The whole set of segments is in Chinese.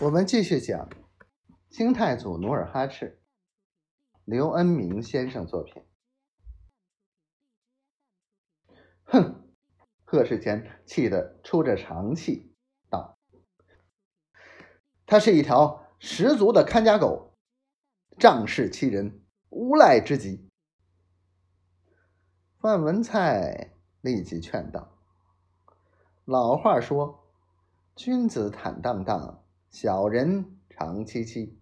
我们继续讲清太祖努尔哈赤，刘恩明先生作品。哼！贺世前气得出着长气，道：“他是一条十足的看家狗，仗势欺人，无赖之极。”范文蔡立即劝道：“老话说，君子坦荡荡。”小人长戚戚，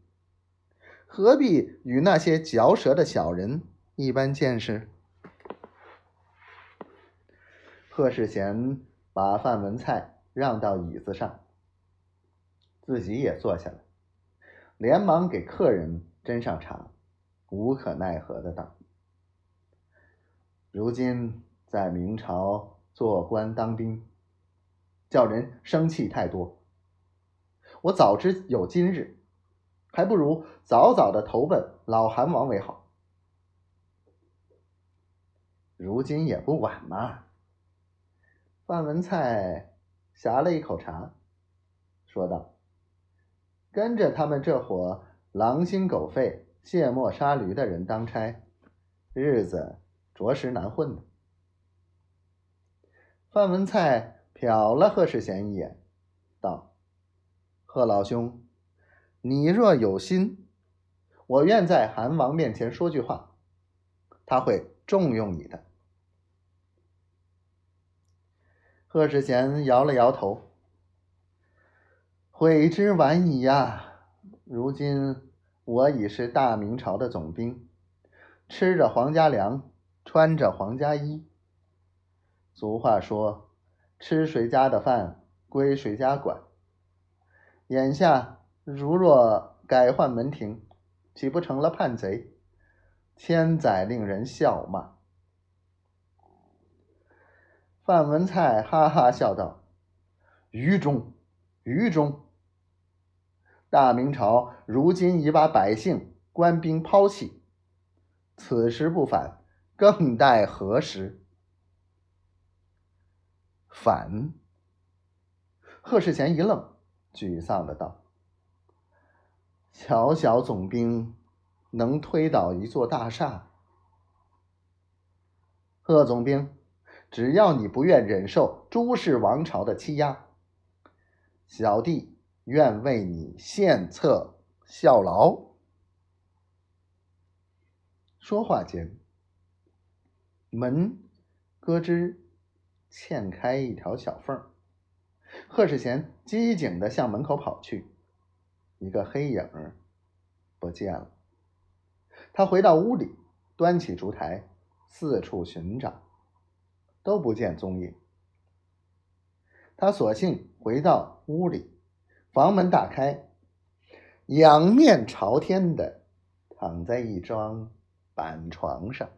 何必与那些嚼舌的小人一般见识？贺世贤把范文蔡让到椅子上，自己也坐下来，连忙给客人斟上茶，无可奈何的道：“如今在明朝做官当兵，叫人生气太多。”我早知有今日，还不如早早的投奔老韩王为好。如今也不晚嘛。范文蔡呷了一口茶，说道：“跟着他们这伙狼心狗肺、卸磨杀驴的人当差，日子着实难混呢。”范文蔡瞟了贺世贤一眼，贺老兄，你若有心，我愿在韩王面前说句话，他会重用你的。贺世贤摇了摇头，悔之晚矣呀！如今我已是大明朝的总兵，吃着皇家粮，穿着皇家衣。俗话说：“吃谁家的饭，归谁家管。”眼下如若改换门庭，岂不成了叛贼？千载令人笑骂。范文蔡哈哈笑道：“愚忠，愚忠！大明朝如今已把百姓、官兵抛弃，此时不反，更待何时？”反？贺世贤一愣。沮丧的道：“小小总兵能推倒一座大厦？贺总兵，只要你不愿忍受朱氏王朝的欺压，小弟愿为你献策效劳。”说话间，门咯吱嵌开一条小缝儿。贺世贤机警的向门口跑去，一个黑影不见了。他回到屋里，端起烛台，四处寻找，都不见踪影。他索性回到屋里，房门打开，仰面朝天的躺在一张板床上。